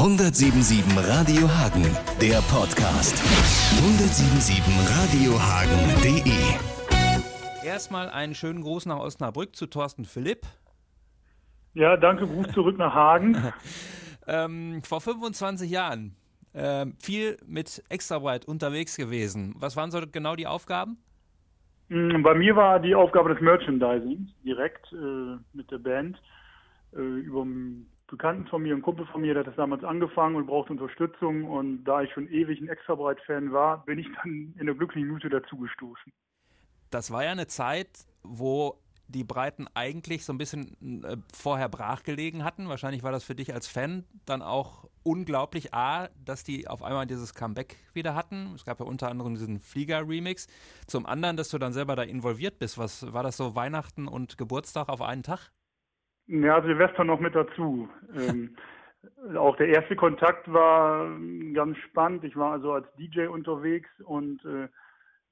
177 Radio Hagen, der Podcast. 177 Radiohagen.de Erstmal einen schönen Gruß nach Osnabrück zu Thorsten Philipp. Ja, danke, Gruß zurück nach Hagen. ähm, vor 25 Jahren ähm, viel mit Extrabreit unterwegs gewesen. Was waren so genau die Aufgaben? Mm, bei mir war die Aufgabe des Merchandising direkt äh, mit der Band. Äh, über Bekannten von mir, ein Kumpel von mir, der hat das damals angefangen und brauchte Unterstützung. Und da ich schon ewig ein Extrabreit-Fan war, bin ich dann in der glücklichen Minute dazugestoßen. Das war ja eine Zeit, wo die Breiten eigentlich so ein bisschen äh, vorher brachgelegen hatten. Wahrscheinlich war das für dich als Fan dann auch unglaublich, A, dass die auf einmal dieses Comeback wieder hatten. Es gab ja unter anderem diesen Flieger-Remix. Zum anderen, dass du dann selber da involviert bist. Was war das so Weihnachten und Geburtstag auf einen Tag? Ja, Silvester noch mit dazu. ähm, auch der erste Kontakt war ganz spannend. Ich war also als DJ unterwegs und äh,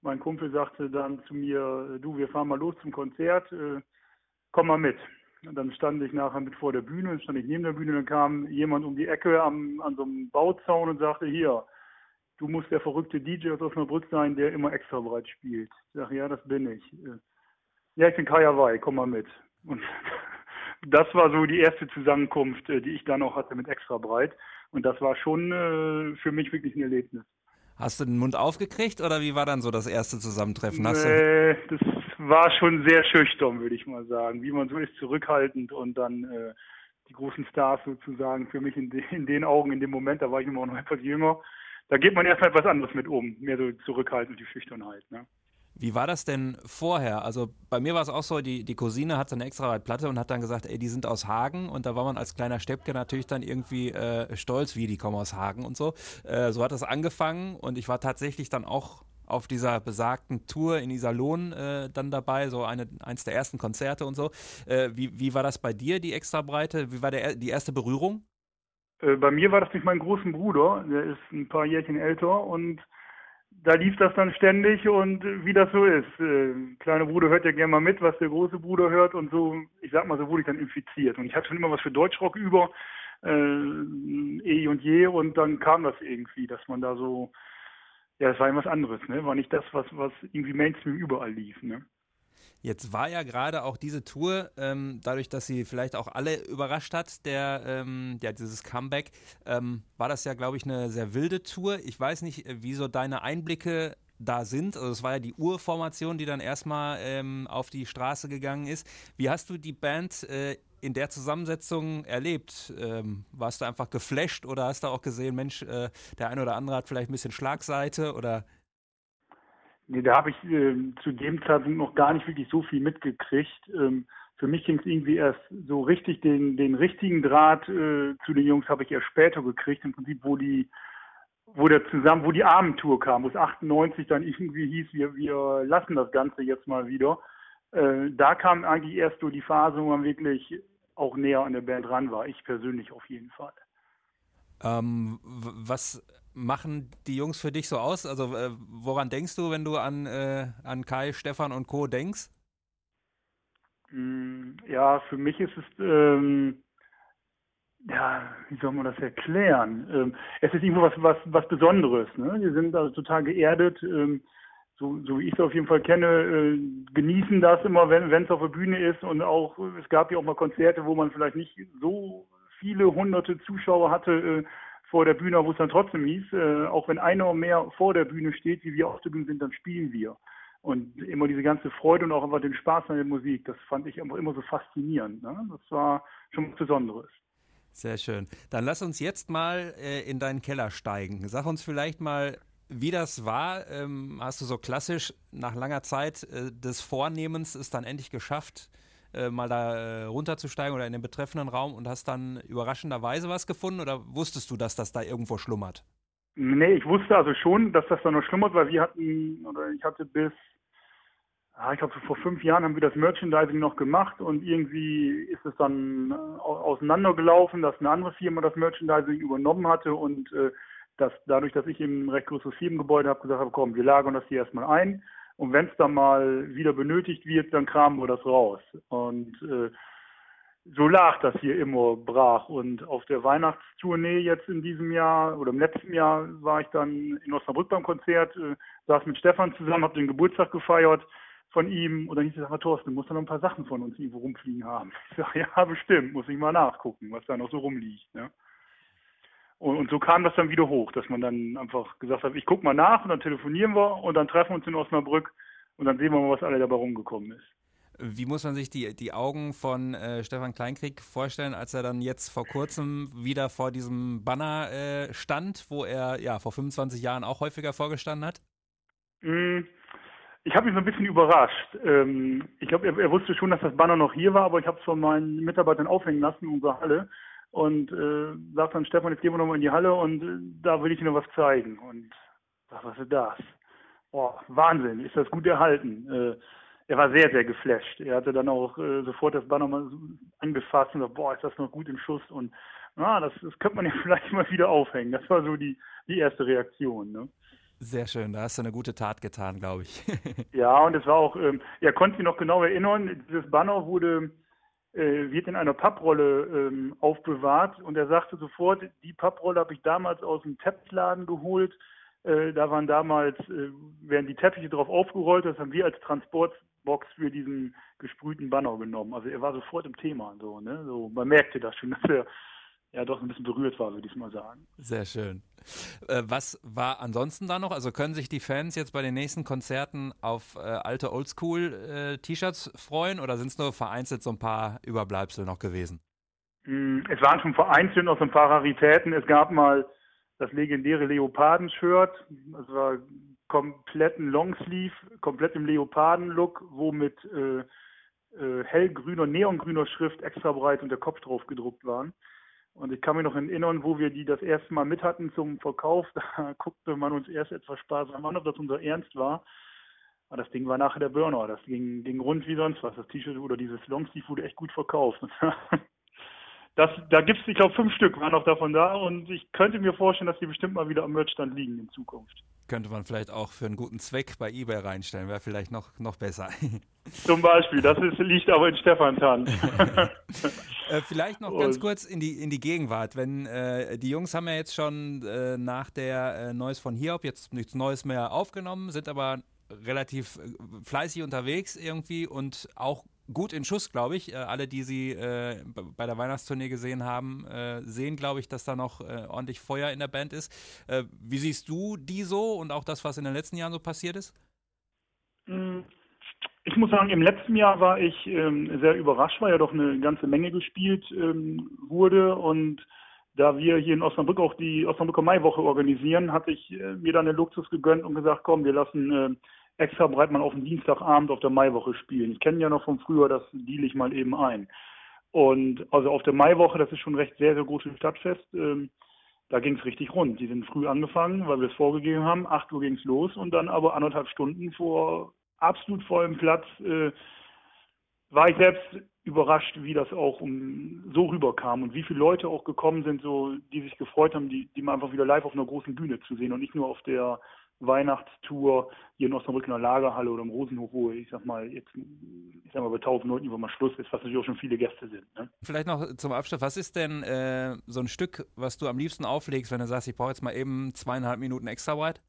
mein Kumpel sagte dann zu mir, du, wir fahren mal los zum Konzert, äh, komm mal mit. Und dann stand ich nachher mit vor der Bühne, stand ich neben der Bühne, dann kam jemand um die Ecke am, an so einem Bauzaun und sagte, hier, du musst der verrückte DJ aus Osnabrück sein, der immer extra breit spielt. Ich sage, ja, das bin ich. Äh, ja, ich bin Kaya Wei, komm mal mit. Und das war so die erste Zusammenkunft, äh, die ich dann auch hatte mit extra breit. Und das war schon äh, für mich wirklich ein Erlebnis. Hast du den Mund aufgekriegt oder wie war dann so das erste Zusammentreffen? Hast nee, das war schon sehr schüchtern, würde ich mal sagen. Wie man so ist, zurückhaltend und dann äh, die großen Stars sozusagen für mich in, de in, den Augen in dem Moment, da war ich immer noch etwas jünger, da geht man erstmal etwas anderes mit um, mehr so zurückhaltend, die Schüchternheit. Ne? Wie war das denn vorher? Also bei mir war es auch so, die, die Cousine hat so eine extra Platte und hat dann gesagt, ey, die sind aus Hagen und da war man als kleiner Steppke natürlich dann irgendwie äh, stolz, wie die kommen aus Hagen und so. Äh, so hat das angefangen und ich war tatsächlich dann auch auf dieser besagten Tour in Iserlohn äh, dann dabei, so eine, eins der ersten Konzerte und so. Äh, wie, wie war das bei dir, die Extrabreite? Wie war der, die erste Berührung? Äh, bei mir war das durch meinen großen Bruder, der ist ein paar Jährchen älter und da lief das dann ständig und wie das so ist. Äh, kleiner Bruder hört ja gerne mal mit, was der große Bruder hört und so, ich sag mal, so wurde ich dann infiziert. Und ich hatte schon immer was für Deutschrock über, äh, eh und je, und dann kam das irgendwie, dass man da so, ja, das war irgendwas anderes, ne? War nicht das, was, was irgendwie Mainstream überall lief, ne? Jetzt war ja gerade auch diese Tour, ähm, dadurch, dass sie vielleicht auch alle überrascht hat, der, ähm, ja, dieses Comeback, ähm, war das ja, glaube ich, eine sehr wilde Tour. Ich weiß nicht, äh, wie so deine Einblicke da sind. Also es war ja die Urformation, die dann erstmal ähm, auf die Straße gegangen ist. Wie hast du die Band äh, in der Zusammensetzung erlebt? Ähm, warst du einfach geflasht oder hast du auch gesehen, Mensch, äh, der eine oder andere hat vielleicht ein bisschen Schlagseite oder Nee, da habe ich äh, zu dem Zeitpunkt noch gar nicht wirklich so viel mitgekriegt. Ähm, für mich ging es irgendwie erst so richtig, den, den richtigen Draht äh, zu den Jungs habe ich erst später gekriegt, im Prinzip, wo die, wo der zusammen, wo die Abendtour kam, wo es 98 dann irgendwie hieß, wir, wir lassen das Ganze jetzt mal wieder. Äh, da kam eigentlich erst so die Phase, wo man wirklich auch näher an der Band ran war. Ich persönlich auf jeden Fall. Ähm, was machen die Jungs für dich so aus? Also äh, woran denkst du, wenn du an, äh, an Kai, Stefan und Co. denkst? Mm, ja, für mich ist es, ähm, ja, wie soll man das erklären? Ähm, es ist irgendwo was, was, was Besonderes. Ne? Wir sind also total geerdet. Ähm, so, so wie ich es auf jeden Fall kenne, äh, genießen das immer, wenn es auf der Bühne ist. Und auch, es gab ja auch mal Konzerte, wo man vielleicht nicht so viele hunderte Zuschauer hatte. Äh, vor der Bühne, wo es dann trotzdem hieß, äh, auch wenn einer mehr vor der Bühne steht, wie wir auf der Bühne sind, dann spielen wir. Und immer diese ganze Freude und auch einfach den Spaß an der Musik, das fand ich immer, immer so faszinierend. Ne? Das war schon was Besonderes. Sehr schön. Dann lass uns jetzt mal äh, in deinen Keller steigen. Sag uns vielleicht mal, wie das war. Ähm, hast du so klassisch nach langer Zeit äh, des Vornehmens es dann endlich geschafft, äh, mal da äh, runterzusteigen oder in den betreffenden Raum und hast dann überraschenderweise was gefunden oder wusstest du, dass das da irgendwo schlummert? Nee, ich wusste also schon, dass das da noch schlummert, weil wir hatten, oder ich hatte bis, ah, ich glaube vor fünf Jahren haben wir das Merchandising noch gemacht und irgendwie ist es dann äh, auseinandergelaufen, dass eine andere Firma das Merchandising übernommen hatte und äh, dass dadurch, dass ich eben ein recht großes Firmengebäude habe, gesagt habe, komm, wir lagern das hier erstmal ein und wenn es dann mal wieder benötigt wird, dann kramen wir das raus. Und äh, so lag das hier immer brach. Und auf der Weihnachtstournee jetzt in diesem Jahr oder im letzten Jahr war ich dann in Osnabrück beim Konzert, äh, saß mit Stefan zusammen, habe den Geburtstag gefeiert von ihm und dann hieß es, Herr Thorsten, du musst da noch ein paar Sachen von uns irgendwo rumfliegen haben. Ich sage, ja, bestimmt, muss ich mal nachgucken, was da noch so rumliegt. Ne? Und, so kam das dann wieder hoch, dass man dann einfach gesagt hat, ich gucke mal nach und dann telefonieren wir und dann treffen wir uns in Osnabrück und dann sehen wir mal, was alle dabei rumgekommen ist. Wie muss man sich die, die Augen von äh, Stefan Kleinkrieg vorstellen, als er dann jetzt vor kurzem wieder vor diesem Banner äh, stand, wo er ja vor 25 Jahren auch häufiger vorgestanden hat? Mm, ich habe ihn so ein bisschen überrascht. Ähm, ich glaube, er, er, wusste schon, dass das Banner noch hier war, aber ich habe es von meinen Mitarbeitern aufhängen lassen in unserer Halle und äh, sagt dann Stefan, jetzt gehen wir nochmal in die Halle und äh, da will ich dir noch was zeigen. Und sag, was ist das? Boah, Wahnsinn, ist das gut erhalten. Äh, er war sehr, sehr geflasht. Er hatte dann auch äh, sofort das Banner mal angefasst und gesagt, boah, ist das noch gut im Schuss und na, das, das könnte man ja vielleicht mal wieder aufhängen. Das war so die, die erste Reaktion. Ne? Sehr schön, da hast du eine gute Tat getan, glaube ich. ja, und es war auch, ähm, er konnte sich noch genau erinnern, dieses Banner wurde, wird in einer Papprolle ähm, aufbewahrt und er sagte sofort, die Papprolle habe ich damals aus dem Teppichladen geholt. Äh, da waren damals, äh, werden die Teppiche drauf aufgerollt, das haben wir als Transport, Box für diesen gesprühten Banner genommen. Also er war sofort im Thema. So, ne? so, man merkte das schon, dass er ja doch ein bisschen berührt war, würde ich mal sagen. Sehr schön. Äh, was war ansonsten da noch? Also können sich die Fans jetzt bei den nächsten Konzerten auf äh, alte Oldschool-T-Shirts äh, freuen oder sind es nur vereinzelt so ein paar Überbleibsel noch gewesen? Mm, es waren schon vereinzelt noch so ein paar Raritäten. Es gab mal das legendäre Leoparden-Shirt. Das war kompletten Longsleeve, komplett im Leoparden-Look, wo mit äh, hellgrüner, neongrüner Schrift extra breit und der Kopf drauf gedruckt waren. Und ich kann mich noch erinnern, wo wir die das erste Mal mit hatten zum Verkauf, da guckte man uns erst etwas sparsam an, ob das unser Ernst war. Aber das Ding war nachher der Burner. Das ging, ging rund wie sonst was. Das T-Shirt oder dieses Longsleeve wurde echt gut verkauft. Das, da gibt es, ich glaube, fünf Stück waren noch davon da und ich könnte mir vorstellen, dass die bestimmt mal wieder am Merchstand liegen in Zukunft. Könnte man vielleicht auch für einen guten Zweck bei eBay reinstellen, wäre vielleicht noch, noch besser. Zum Beispiel, das ist, liegt aber in Stefans Hand. Äh, vielleicht noch und. ganz kurz in die, in die Gegenwart. Wenn äh, die Jungs haben ja jetzt schon äh, nach der äh, Neues von Hiob jetzt nichts Neues mehr aufgenommen, sind aber relativ äh, fleißig unterwegs irgendwie und auch gut in Schuss, glaube ich. Äh, alle, die sie äh, bei der Weihnachtstournee gesehen haben, äh, sehen, glaube ich, dass da noch äh, ordentlich Feuer in der Band ist. Äh, wie siehst du die so und auch das, was in den letzten Jahren so passiert ist? Mm, ich muss sagen, im letzten Jahr war ich ähm, sehr überrascht, weil ja doch eine ganze Menge gespielt ähm, wurde und da wir hier in Osnabrück auch die Osnabrücker Maiwoche organisieren, hatte ich äh, mir dann den Luxus gegönnt und gesagt, komm, wir lassen extra breit mal auf den Dienstagabend auf der Maiwoche spielen. Ich kenne ja noch von früher, das deal ich mal eben ein. Und also auf der Maiwoche, das ist schon recht sehr, sehr großes Stadtfest, ähm, da ging es richtig rund. Die sind früh angefangen, weil wir es vorgegeben haben. 8 Uhr ging es los und dann aber anderthalb Stunden vor absolut vollem Platz äh, war ich selbst überrascht, wie das auch um, so rüberkam und wie viele Leute auch gekommen sind, so die sich gefreut haben, die, die mal einfach wieder live auf einer großen Bühne zu sehen und nicht nur auf der Weihnachtstour hier in Osnabrück in der Lagerhalle oder im Rosenhof, wo ich sag mal jetzt, ich sag mal bei 1000 Leuten über mal Schluss ist, was natürlich auch schon viele Gäste sind. Ne? Vielleicht noch zum Abschluss, was ist denn äh, so ein Stück, was du am liebsten auflegst, wenn du sagst, ich brauche jetzt mal eben zweieinhalb Minuten extra weit?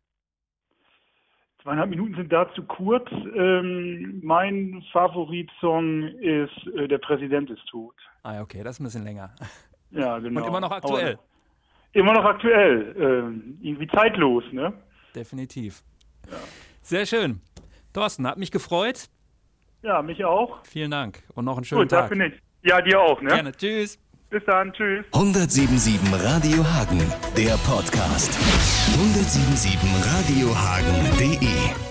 Zweieinhalb Minuten sind da zu kurz. Ähm, mein Favoritsong ist äh, Der Präsident ist tot. Ah, okay, das ist ein bisschen länger. Ja, genau. Und immer noch aktuell. Aber immer noch aktuell. Ähm, irgendwie zeitlos, ne? definitiv. Ja. Sehr schön. Thorsten, hat mich gefreut. Ja, mich auch. Vielen Dank und noch einen schönen Gut, Tag. Gut, ich. Ja, dir auch, ne? Gerne. Tschüss. Bis dann, tschüss. 177 Radio Hagen, der Podcast. 177 radiohagen.de